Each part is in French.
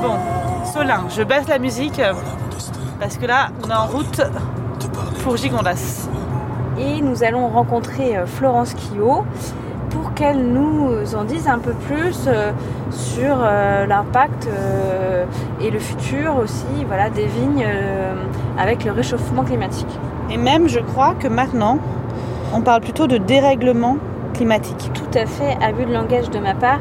Bon, Solin, je baisse la musique euh, parce que là, on est en route pour Gigondas. Et nous allons rencontrer euh, Florence Quillot pour qu'elle nous en dise un peu plus euh, sur euh, l'impact euh, et le futur aussi voilà, des vignes euh, avec le réchauffement climatique. Et même, je crois que maintenant, on parle plutôt de dérèglement climatique. Tout à fait, abus de langage de ma part.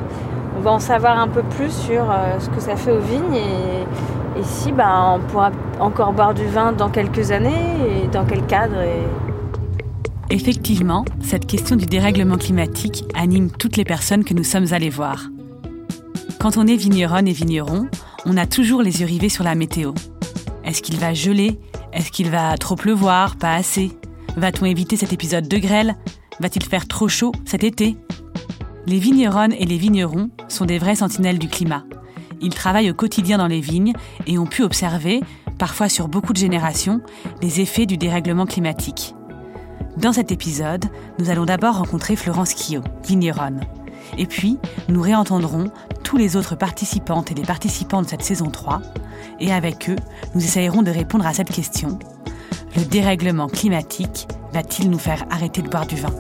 On va en savoir un peu plus sur euh, ce que ça fait aux vignes et, et si ben, on pourra encore boire du vin dans quelques années et dans quel cadre. Et... Effectivement, cette question du dérèglement climatique anime toutes les personnes que nous sommes allées voir. Quand on est vigneronne et vigneron, on a toujours les yeux rivés sur la météo. Est-ce qu'il va geler? Est-ce qu'il va trop pleuvoir? Pas assez Va-t-on éviter cet épisode de grêle? Va-t-il faire trop chaud cet été? Les vigneronnes et les vignerons sont des vrais sentinelles du climat. Ils travaillent au quotidien dans les vignes et ont pu observer, parfois sur beaucoup de générations, les effets du dérèglement climatique. Dans cet épisode, nous allons d'abord rencontrer Florence Quillot, vigneronne. Et puis, nous réentendrons tous les autres participantes et les participants de cette saison 3. Et avec eux, nous essayerons de répondre à cette question. Le dérèglement climatique va-t-il nous faire arrêter de boire du vin?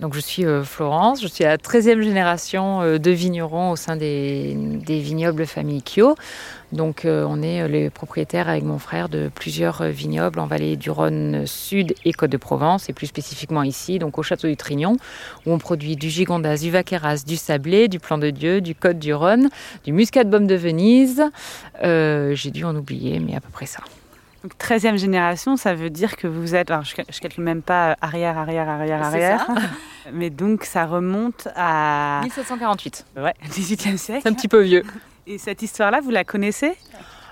Donc je suis euh, Florence, je suis la 13e génération euh, de vignerons au sein des, des vignobles famille Kyo. Donc euh, on est les propriétaires avec mon frère de plusieurs vignobles en vallée du Rhône Sud et Côte de Provence et plus spécifiquement ici, donc au château du Trignon, où on produit du gigondas, du vaqueras, du sablé, du plan de Dieu, du Côte du Rhône, du muscat de baume de Venise. J'ai dû en oublier, mais à peu près ça. Donc 13e génération, ça veut dire que vous êtes, alors je, je calcule même pas arrière, arrière, arrière, C'est arrière, mais donc ça remonte à 1748. ouais, 18e siècle. C'est un petit peu vieux. Et cette histoire-là, vous la connaissez?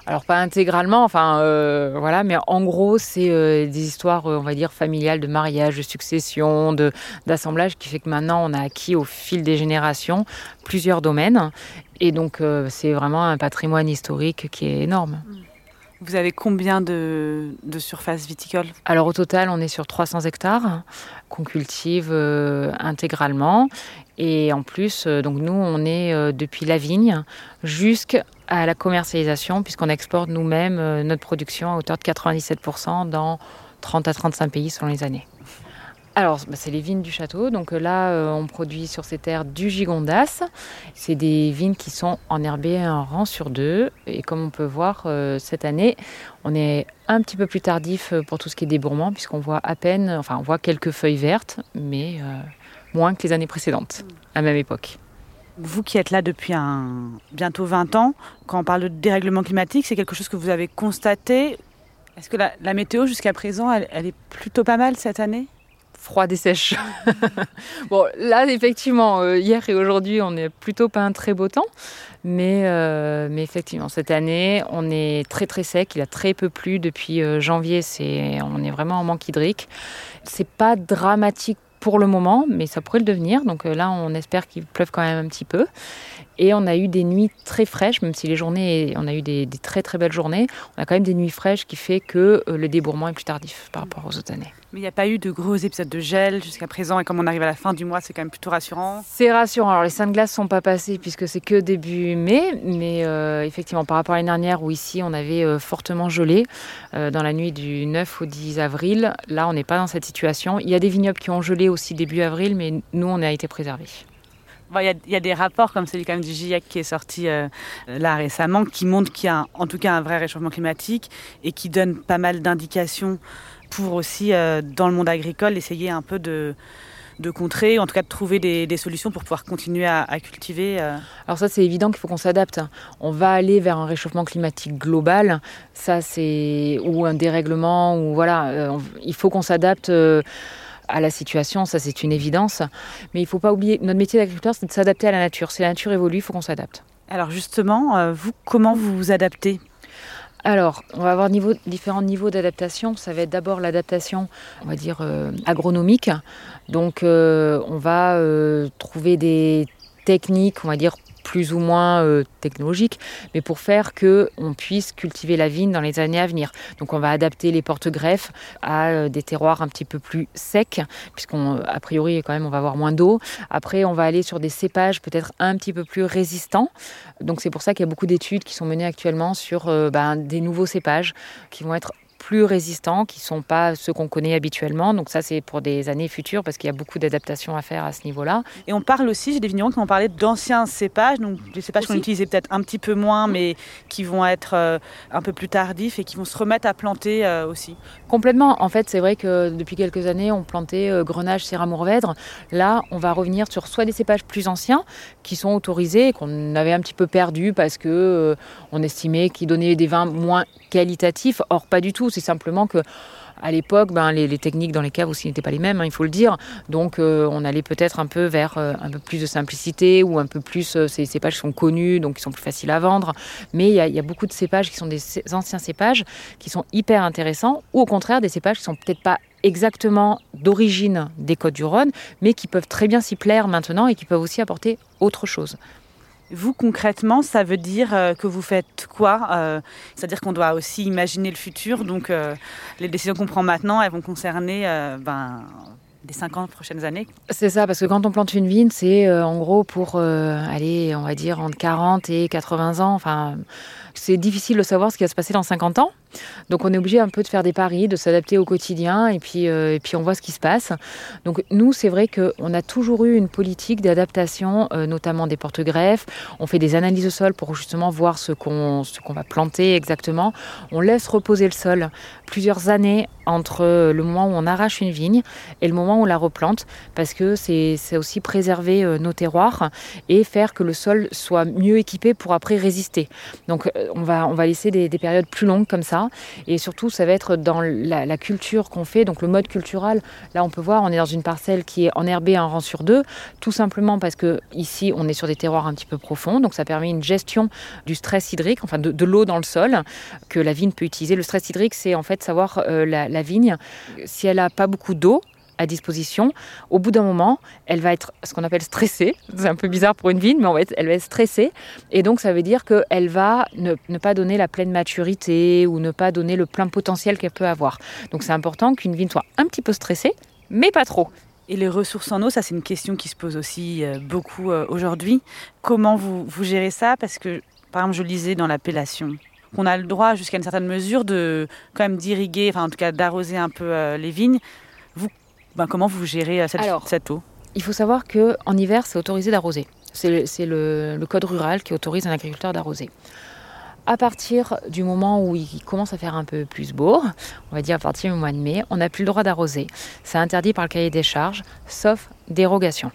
Alors pas intégralement, enfin euh, voilà, mais en gros c'est euh, des histoires, euh, on va dire familiales, de mariage, de succession, de d'assemblage, qui fait que maintenant on a acquis au fil des générations plusieurs domaines, et donc euh, c'est vraiment un patrimoine historique qui est énorme. Vous avez combien de, de surface viticole Alors au total on est sur 300 hectares qu'on cultive euh, intégralement, et en plus euh, donc nous on est euh, depuis la vigne jusqu'à la commercialisation, puisqu'on exporte nous-mêmes notre production à hauteur de 97% dans 30 à 35 pays selon les années. Alors, bah, c'est les vignes du château. Donc euh, là, euh, on produit sur ces terres du gigondas. C'est des vignes qui sont enherbées un rang sur deux. Et comme on peut voir euh, cette année, on est un petit peu plus tardif pour tout ce qui est débourrement, puisqu'on voit à peine, enfin, on voit quelques feuilles vertes, mais moins que les années précédentes, à la même époque. Vous qui êtes là depuis un, bientôt 20 ans, quand on parle de dérèglement climatique, c'est quelque chose que vous avez constaté. Est-ce que la, la météo jusqu'à présent, elle, elle est plutôt pas mal cette année? Froide et sèche. bon, là, effectivement, euh, hier et aujourd'hui, on n'est plutôt pas un très beau temps. Mais, euh, mais effectivement, cette année, on est très très sec. Il a très peu plu depuis euh, janvier. C'est, on est vraiment en manque hydrique. C'est pas dramatique pour le moment, mais ça pourrait le devenir. Donc là, on espère qu'il pleuve quand même un petit peu. Et on a eu des nuits très fraîches, même si les journées, on a eu des, des très très belles journées. On a quand même des nuits fraîches qui fait que le débourrement est plus tardif par rapport aux autres années. Mais il n'y a pas eu de gros épisodes de gel jusqu'à présent, et comme on arrive à la fin du mois, c'est quand même plutôt rassurant. C'est rassurant. Alors les seins de glace sont pas passés puisque c'est que début mai, mais euh, effectivement par rapport à l'année dernière où ici on avait euh, fortement gelé euh, dans la nuit du 9 au 10 avril, là on n'est pas dans cette situation. Il y a des vignobles qui ont gelé aussi début avril, mais nous on a été préservés. Bon, Il y, a- il y a des rapports comme celui quand même du GIEC qui est sorti euh, là récemment, qui montrent qu'il y a un- en tout cas un vrai réchauffement climatique et qui donne pas mal d'indications pour aussi, euh, dans le monde agricole, essayer un peu de, de contrer, en tout cas de trouver des, des solutions pour pouvoir continuer à, à cultiver. euh. Alors ça c'est évident qu'il faut qu'on s'adapte. On va aller vers un réchauffement climatique global, ça c'est ou un dérèglement ou voilà, euh, on- il faut qu'on s'adapte. à la situation, ça c'est une évidence. Mais il ne faut pas oublier, notre métier d'agriculteur, c'est de s'adapter à la nature. Si la nature évolue, il faut qu'on s'adapte. Alors justement, vous, comment vous vous adaptez? Alors, on va avoir différents niveaux d'adaptation. Ça va être d'abord l'adaptation, on va dire, euh, agronomique. Donc, euh, on va euh, trouver des techniques, on va dire, plus ou moins euh, technologiques, mais pour faire que on puisse cultiver la vigne dans les années à venir. Donc on va adapter les porte-greffes à euh, des terroirs un petit peu plus secs, puisqu'on a priori quand même on va avoir moins d'eau. Après on va aller sur des cépages peut-être un petit peu plus résistants. Donc c'est pour ça qu'il y a beaucoup d'études qui sont menées actuellement sur euh, ben, des nouveaux cépages qui vont être plus résistants, qui ne sont pas ceux qu'on connaît habituellement. Donc ça, c'est pour des années futures, parce qu'il y a beaucoup d'adaptations à faire à ce niveau-là. Et on parle aussi, j'ai des vignerons qui m'ont parlé d'anciens cépages, donc des cépages qu'on utilisait peut-être un petit peu moins, mais qui vont être euh, un peu plus tardifs et qui vont se remettre à planter euh, aussi. Complètement. En fait, c'est vrai que depuis quelques années, on plantait euh, Grenache, Syrah Mourvèdre. Là, on va revenir sur soit des cépages plus anciens qui sont autorisés et qu'on avait un petit peu perdus parce que on estimait qu'ils donnaient des vins moins qualitatifs. Or, pas du tout. C'est simplement que à l'époque, ben, les, techniques dans les caves aussi n'étaient pas les mêmes, hein, il faut le dire. Donc, euh, on allait peut-être un peu vers euh, un peu plus de simplicité ou un peu plus. euh, ces cépages sont connus, donc ils sont plus faciles à vendre. Mais il y, y a beaucoup de cépages qui sont des anciens cépages qui sont hyper intéressants, ou au contraire des cépages qui sont peut-être pas exactement d'origine des Côtes du Rhône, mais qui peuvent très bien s'y plaire maintenant et qui peuvent aussi apporter autre chose. Vous, concrètement, ça veut dire euh, que vous faites quoi Euh, C'est-à-dire qu'on doit aussi imaginer le futur, donc euh, les décisions qu'on prend maintenant, elles vont concerner euh, ben, les 50 prochaines années. C'est ça, parce que quand on plante une vigne, c'est en gros pour aller, on va dire, entre 40 et 80 ans. Enfin, c'est difficile de savoir ce qui va se passer dans 50 ans. Donc on est obligé un peu de faire des paris, de s'adapter au quotidien et puis, euh, on voit ce qui se passe. Donc nous, c'est vrai qu'on a toujours eu une politique d'adaptation, euh, notamment des porte-greffes. On fait des analyses de sol pour justement voir ce qu'on va planter exactement. On laisse reposer le sol plusieurs années entre le moment où on arrache une vigne et le moment où on la replante parce que c'est aussi préserver euh, nos terroirs et faire que le sol soit mieux équipé pour après résister. Donc on va, on va laisser des périodes plus longues comme ça et surtout ça va être dans la, culture qu'on fait, donc le mode cultural. Là on peut voir, on est dans une parcelle qui est enherbée un rang sur deux, tout simplement parce que ici on est sur des terroirs un petit peu profonds, donc ça permet une gestion du stress hydrique, enfin de, l'eau dans le sol que la vigne peut utiliser. Le stress hydrique c'est en fait savoir euh, la, la vigne si elle a pas beaucoup d'eau à disposition, au bout d'un moment, elle va être ce qu'on appelle stressée. C'est un peu bizarre pour une vigne, mais va être- elle va être stressée. Et donc, ça veut dire qu'elle va ne, ne pas donner la pleine maturité ou ne pas donner le plein potentiel qu'elle peut avoir. Donc, c'est important qu'une vigne soit un petit peu stressée, mais pas trop. Et les ressources en eau, ça c'est une question qui se pose aussi euh, beaucoup euh, aujourd'hui. Comment vous, vous gérez ça? Parce que, par exemple, je lisais dans l'appellation qu'on a le droit jusqu'à une certaine mesure de quand même d'irriguer, enfin en tout cas d'arroser un peu euh, les vignes. Ben, comment vous gérez euh, cette, Alors, cette eau? Il faut savoir qu'en hiver, c'est autorisé d'arroser. C'est le, c'est le- le code rural qui autorise un agriculteur d'arroser. À partir du moment où il commence à faire un peu plus beau, on va dire à partir du mois de mai, on n'a plus le droit d'arroser. C'est interdit par le cahier des charges, sauf dérogation.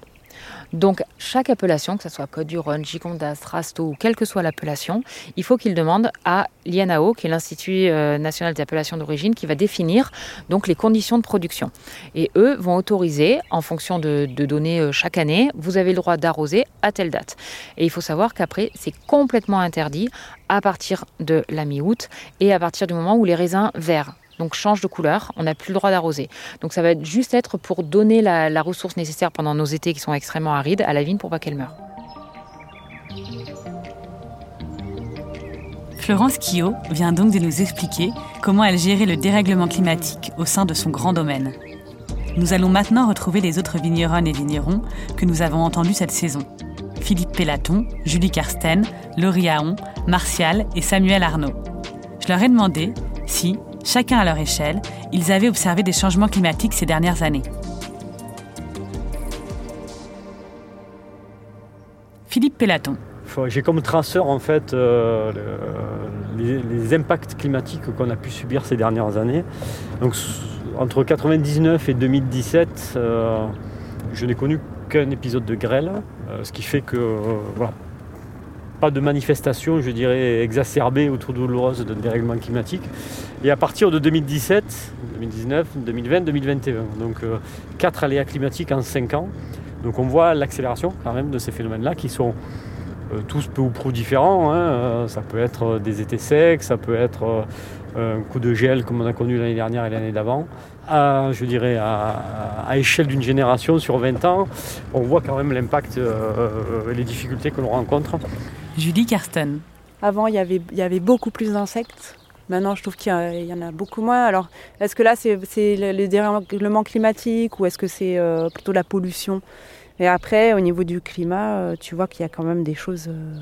Donc, chaque appellation, que ce soit Côte du Rhône, Gigondas, Rasto ou quelle que soit l'appellation, il faut qu'il demande à l'INAO, qui est l'Institut euh, national des appellations d'origine, qui va définir donc les conditions de production. Et eux vont autoriser, en fonction de, de données euh, chaque année, vous avez le droit d'arroser à telle date. Et il faut savoir qu'après, c'est complètement interdit à partir de la mi-août et à partir du moment où les raisins verts donc changent de couleur, on n'a plus le droit d'arroser. Donc ça va juste être pour donner la, ressource nécessaire pendant nos étés qui sont extrêmement arides à la vigne pour pas qu'elle meure. Florence Quillot vient donc de nous expliquer comment elle gérait le dérèglement climatique au sein de son grand domaine. Nous allons maintenant retrouver les autres vigneronnes et vignerons que nous avons entendus cette saison. Philippe Pélaton, Julie Karsten, Laurie Aon, Martial et Samuel Arnaud. Je leur ai demandé si, chacun à leur échelle, ils avaient observé des changements climatiques ces dernières années. Philippe Pélaton. J'ai comme traceur en fait euh, le- les, impacts climatiques qu'on a pu subir ces dernières années. Donc entre 99 et 2017, euh, je n'ai connu qu'un épisode de grêle, euh, ce qui fait que voilà, pas de manifestation, je dirais, exacerbée autour douloureuse d'un dérèglement climatique. Et à partir de 2017, 2019, 2020, 2021, donc euh, quatre aléas climatiques en cinq ans. Donc on voit l'accélération quand même de ces phénomènes-là qui sont euh, tous peu ou prou différents. hein. Euh, Ça peut être des étés secs, ça peut être euh, un coup de gel comme on a connu l'année dernière et l'année d'avant. À, je dirais à, échelle d'une génération sur 20 ans, on voit quand même l'impact euh, et les difficultés que l'on rencontre. Julie Karsten. Avant, il y avait, beaucoup plus d'insectes. Maintenant, je trouve qu'il y, en a beaucoup moins. Alors, est-ce que là, c'est le, le dérèglement climatique ou est-ce que c'est euh, plutôt la pollution? Et après, au niveau du climat, euh, tu vois qu'il y a quand même des choses euh,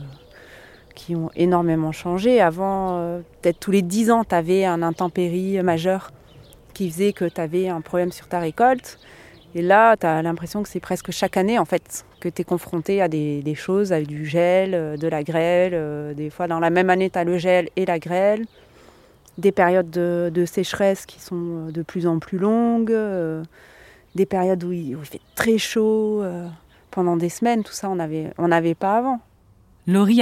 qui ont énormément changé. Avant, peut-être tous les 10 ans, tu avais un intempérie majeur qui faisait que tu avais un problème sur ta récolte. Et là, tu as l'impression que c'est presque chaque année, en fait, que tu es confronté à des, choses, avec du gel, euh, de la grêle. euh, Des fois, dans la même année, tu as le gel et la grêle. Des périodes de, sécheresse qui sont euh, de plus en plus longues. Des périodes où il, fait très chaud pendant des semaines. Tout ça, on n'avait on pas avant. Laurie.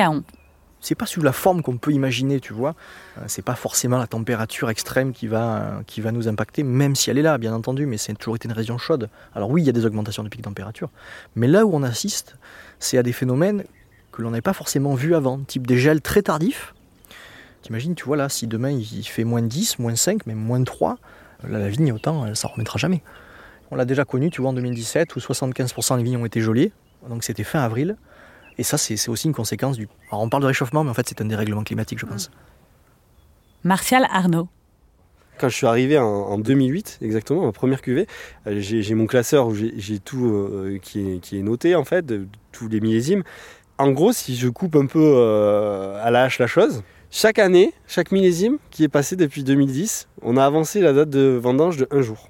C'est pas sous la forme qu'on peut imaginer, tu vois. Euh, C'est pas forcément la température extrême qui va, euh, qui va nous impacter, même si elle est là, bien entendu, mais c'est toujours été une région chaude. Alors oui, il y a des augmentations de pics de température, mais là où on assiste, c'est à des phénomènes que l'on n'avait pas forcément vus avant, type des gels très tardifs. T'imagines, tu vois, là, si demain il fait moins 10, moins 5, même moins 3, là, la vigne, autant, elle s'en remettra jamais. On l'a déjà connu, tu vois, en 2017, où 75% des vignes ont été gelées, donc c'était fin avril. Et ça, c'est aussi une conséquence du. Alors, on parle de réchauffement, mais en fait, c'est un dérèglement climatique, je pense. Martial Arnaud. Quand je suis arrivé en, en 2008, exactement, ma première cuvée, euh, j'ai mon classeur où j'ai j'ai tout euh, qui, est, qui est noté, en fait, de, tous les millésimes. En gros, si je coupe un peu euh, à la hache la chose, chaque année, chaque millésime qui est passé depuis 2010, on a avancé la date de vendange de un jour.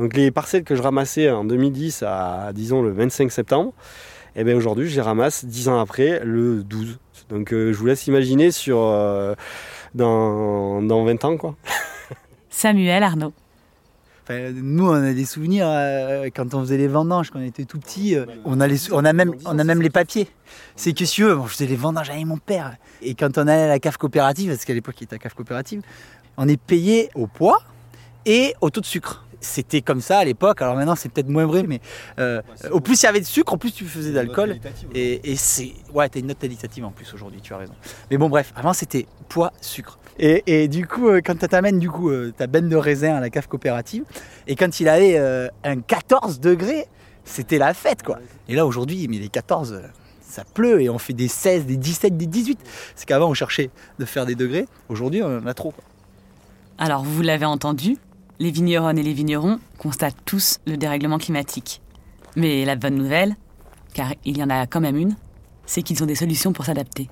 Donc les parcelles que je ramassais en 2010 à, disons, le 25 septembre, et bien aujourd'hui, je les ramasse 10 ans après, le 12. Donc euh, je vous laisse imaginer sur... euh, dans, dans 20 ans, quoi. Samuel Arnaud. Enfin, nous, on a des souvenirs euh, quand on faisait les vendanges, quand on était tout petit. euh, on, a les on, a même, on a même les papiers. C'est que si tu veux, bon, je faisais les vendanges avec mon père. Et quand on allait à la cave coopérative, parce qu'à l'époque, il était à la cave coopérative, on est payé au poids et au taux de sucre. C'était comme ça à l'époque. Alors maintenant, c'est peut-être moins vrai, mais euh, au plus il y avait de sucre, au plus tu faisais d'alcool. Et, et c'est. Ouais, t'as une note qualitative en plus aujourd'hui, tu as raison. Mais bon, bref, avant c'était poids, sucre. Et, et du coup, euh, quand tu t'amènes du coup euh, ta benne de raisin à la cave coopérative, et quand il avait euh, un 14 degrés, c'était la fête quoi. Et là aujourd'hui, mais les 14, euh, ça pleut et on fait des 16, des 17, des 18. C'est qu'avant on cherchait de faire des degrés, aujourd'hui on en a trop. quoi. Alors, vous l'avez entendu, les vigneronnes et les vignerons constatent tous le dérèglement climatique. Mais la bonne nouvelle, car il y en a quand même une, c'est qu'ils ont des solutions pour s'adapter.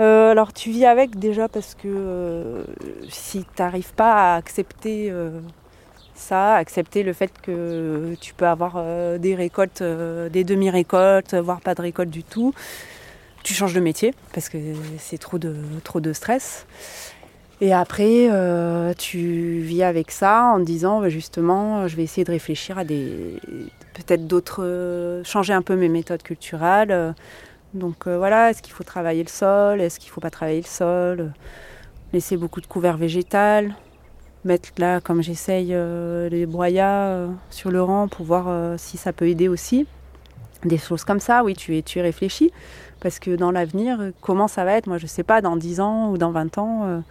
Euh, alors tu vis avec déjà parce que euh, si tu n'arrives pas à accepter euh, ça, accepter le fait que tu peux avoir des récoltes, des demi-récoltes, voire pas de récolte du tout, tu changes de métier parce que c'est trop de stress. Et après, euh, tu vis avec ça en disant bah, justement, je vais essayer de réfléchir à des peut-être d'autres, changer un peu mes méthodes culturelles. donc euh, voilà, est-ce qu'il faut travailler le sol? Est-ce qu'il ne faut pas travailler le sol? Laisser beaucoup de couvert végétal Mettre là, comme j'essaye, euh, les broyats sur le rang pour voir si ça peut aider aussi. Des choses comme ça, oui, tu tu es réfléchi. Parce que dans l'avenir, comment ça va être? Moi, je ne sais pas, dans 10 ans ou dans 20 ans,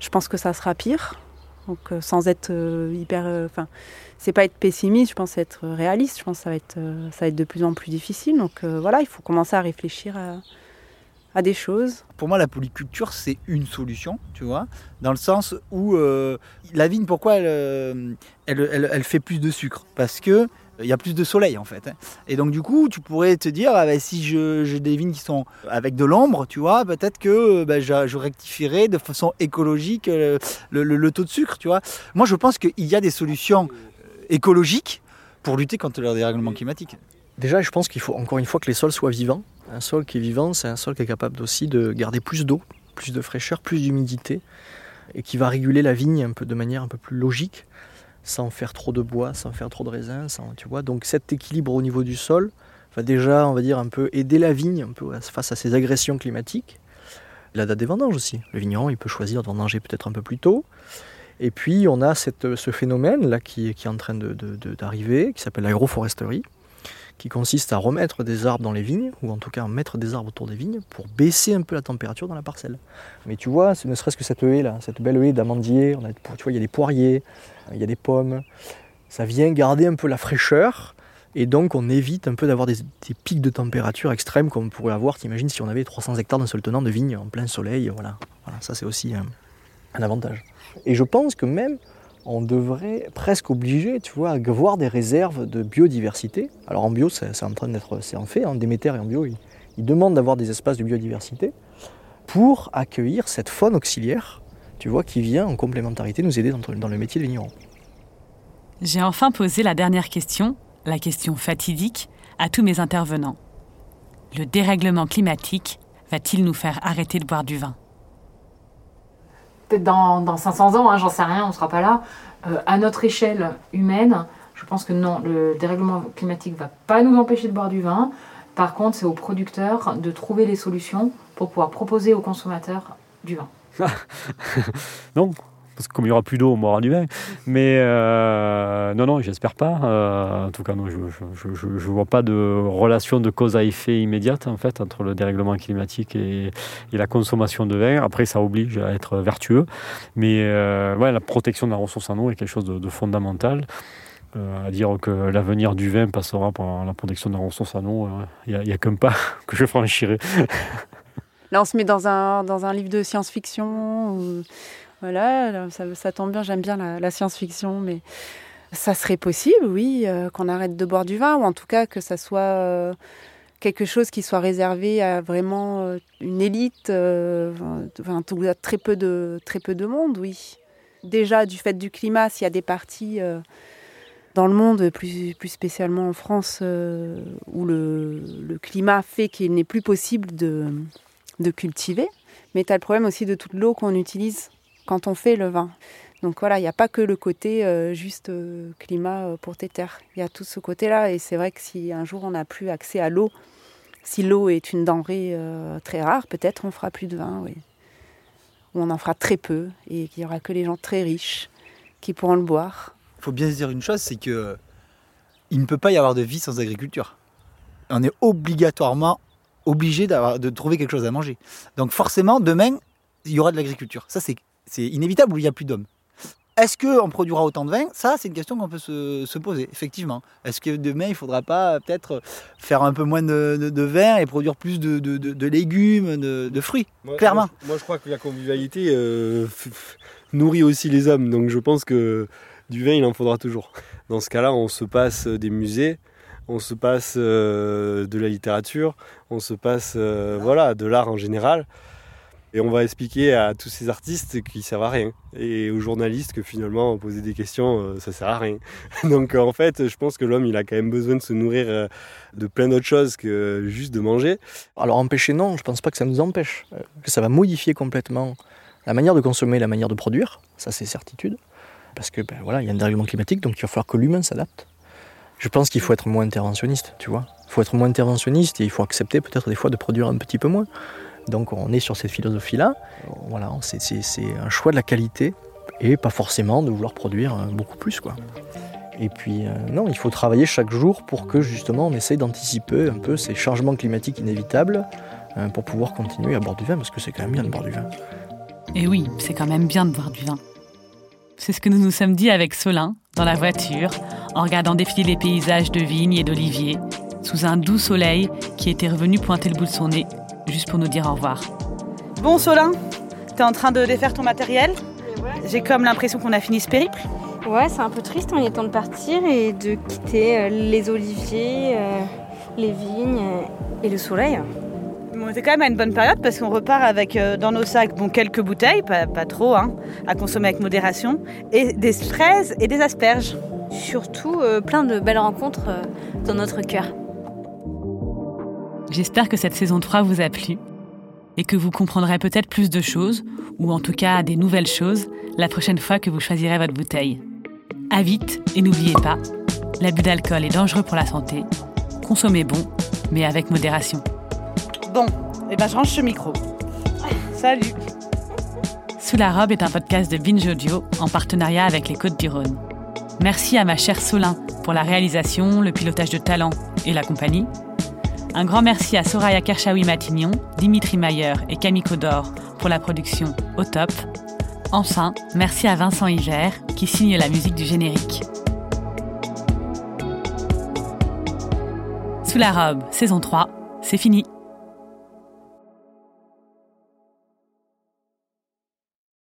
je pense que ça sera pire. Donc euh, sans être euh, hyper... euh, Enfin, c'est pas être pessimiste, je pense être réaliste. Je pense que ça va être, ça va être de plus en plus difficile. Donc voilà, il faut commencer à réfléchir à, des choses. Pour moi, la polyculture, c'est une solution, tu vois, dans le sens où la vigne, pourquoi elle, elle, elle- elle fait plus de sucre? Parce que il y a plus de soleil en fait. hein. Et donc du coup, tu pourrais te dire, ah, bah, si je- j'ai des vignes qui sont avec de l'ombre, tu vois, peut-être que bah, je, je rectifierai de façon écologique euh, le, le- le taux de sucre, tu vois. Moi, je pense qu'il y a des solutions euh, écologiques pour lutter contre le dérèglement climatique. Déjà, je pense qu'il faut encore une fois que les sols soient vivants. Un sol qui est vivant, c'est un sol qui est capable aussi de garder plus d'eau, plus de fraîcheur, plus d'humidité, et qui va réguler la vigne un peu de manière un peu plus logique, sans faire trop de bois, sans faire trop de raisins, sans, tu vois. Donc cet équilibre au niveau du sol va déjà, on va dire, un peu aider la vigne un peu face à ces agressions climatiques. La date des vendanges aussi. Le vigneron, il peut choisir de vendanger peut-être un peu plus tôt. Et puis, on a ce phénomène là qui, qui est en train d'arriver, qui s'appelle l'agroforesterie, qui consiste à remettre des arbres dans les vignes, ou en tout cas mettre des arbres autour des vignes, pour baisser un peu la température dans la parcelle. Mais tu vois, ne serait-ce que cette haie là, cette belle haie d'amandier, tu vois, il y a des poiriers, il y a des pommes, ça vient garder un peu la fraîcheur, et donc on évite un peu d'avoir des, pics de température extrêmes comme on pourrait avoir, t'imagines, si on avait 300 hectares d'un seul tenant de vignes en plein soleil, voilà. Voilà, ça c'est aussi un avantage. Et je pense que même on devrait presque obliger, tu vois, à avoir des réserves de biodiversité. Alors en bio, c'est en train d'être, c'est en fait, hein, Déméter et en bio, ils, ils demandent d'avoir des espaces de biodiversité pour accueillir cette faune auxiliaire, tu vois, qui vient en complémentarité nous aider dans, dans le métier de vigneron. J'ai enfin posé la dernière question, la question fatidique, à tous mes intervenants. Le dérèglement climatique va-t-il nous faire arrêter de boire du vin? Peut-être dans, dans 500 ans, hein, j'en sais rien, on ne sera pas là. Euh, à notre échelle humaine, je pense que non, le dérèglement climatique va pas nous empêcher de boire du vin. Par contre, c'est aux producteurs de trouver les solutions pour pouvoir proposer aux consommateurs du vin. Non, comme il n'y aura plus d'eau, on boira du vin. Mais euh, non, non, j'espère pas. Euh, en tout cas, non, je ne vois pas de relation de cause à effet immédiate en fait entre le dérèglement climatique et, et la consommation de vin. Après, ça oblige à être vertueux. Mais euh, ouais, la protection de la ressource en eau est quelque chose de, fondamental. À dire que l'avenir du vin passera par la protection de la ressource en eau, il n'y a, qu'un pas que je franchirai. Là, on se met dans un, dans un livre de science-fiction. Voilà, là, ça, tombe bien, j'aime bien la, science-fiction, mais ça serait possible, oui, euh, qu'on arrête de boire du vin, ou en tout cas que ça soit euh, quelque chose qui soit réservé à vraiment euh, une élite, enfin, tout- très peu, de, très peu de monde, oui. Déjà, du fait du climat, s'il y a des parties dans le monde, plus, plus spécialement en France, où le, le climat fait qu'il n'est plus possible de de cultiver, mais tu as le problème aussi de toute l'eau qu'on utilise quand on fait le vin. Donc voilà, il n'y a pas que le côté euh, juste euh, climat euh, pour tes terres. Il y a tout ce côté-là, et c'est vrai que si un jour on n'a plus accès à l'eau, si l'eau est une denrée très rare, peut-être on fera plus de vin, oui. Ou on en fera très peu, et qu'il n'y aura que les gens très riches qui pourront le boire. Il faut bien se dire une chose, c'est que il ne peut pas y avoir de vie sans agriculture. On est obligatoirement obligé de trouver quelque chose à manger. Donc forcément, demain, il y aura de l'agriculture. Ça, c'est c'est inévitable où il n'y a plus d'hommes. Est-ce qu'on produira autant de vin? Ça, c'est une question qu'on peut se, se poser, effectivement. Est-ce que demain, il ne faudra pas peut-être faire un peu moins de, de- de vin et produire plus de, légumes, de, fruits? Moi- Clairement. Moi, moi, je crois que la convivialité euh, nourrit aussi les hommes. Donc je pense que du vin, il en faudra toujours. Dans ce cas-là, on se passe des musées, on se passe euh, de la littérature, on se passe euh, voilà, de l'art en général. Et on va expliquer à tous ces artistes qu'ils servent à rien. Et aux journalistes que finalement, poser des questions, euh, ça sert à rien. Donc en fait, je pense que l'homme, il a quand même besoin de se nourrir euh, de plein d'autres choses que juste de manger. Alors empêcher, non, je pense pas que ça nous empêche. Euh, Que ça va modifier complètement la manière de consommer, la manière de produire, ça c'est certitude. Parce que ben, voilà, il y a un dérèglement climatique, donc il va falloir que l'humain s'adapte. Je pense qu'il faut être moins interventionniste, tu vois. Il faut être moins interventionniste et il faut accepter peut-être des fois de produire un petit peu moins. Donc on est sur cette philosophie-là. Voilà, c'est, un choix de la qualité et pas forcément de vouloir produire euh, beaucoup plus, quoi. Et puis, euh, non, il faut travailler chaque jour pour que justement on essaye d'anticiper un peu ces changements climatiques inévitables euh, pour pouvoir continuer à boire du vin, parce que c'est quand même bien de boire du vin. Et oui, c'est quand même bien de boire du vin. C'est ce que nous nous sommes dit avec Solin, dans la voiture, en regardant défiler les paysages de vignes et d'oliviers, sous un doux soleil qui était revenu pointer le bout de son nez, juste pour nous dire au revoir. Bon, Solin, t'es en train de défaire ton matériel J'ai comme l'impression qu'on a fini ce périple. Ouais, c'est un peu triste, il est temps de partir et de quitter euh, les oliviers, euh, les vignes euh, et le soleil. Bon, c'est quand même à une bonne période parce qu'on repart avec euh, dans nos sacs bon, quelques bouteilles, pas, pas trop, hein, à consommer avec modération, et des fraises et des asperges. Surtout euh, plein de belles rencontres euh, dans notre cœur. J'espère que cette saison 3 vous a plu et que vous comprendrez peut-être plus de choses, ou en tout cas des nouvelles choses, la prochaine fois que vous choisirez votre bouteille. À vite et n'oubliez pas, l'abus d'alcool est dangereux pour la santé. Consommez bon, mais avec modération. Bon, et ben je range ce micro. Salut Sous la robe est un podcast de Binge Audio en partenariat avec les Côtes du Rhône. Merci à ma chère Solin pour la réalisation, le pilotage de talent et la compagnie. Un grand merci à Soraya Kershawi-Matignon, Dimitri Mayer et Camille Codor pour la production au top. Enfin, merci à Vincent Hiver qui signe la musique du générique. Sous la robe, saison 3, c'est fini.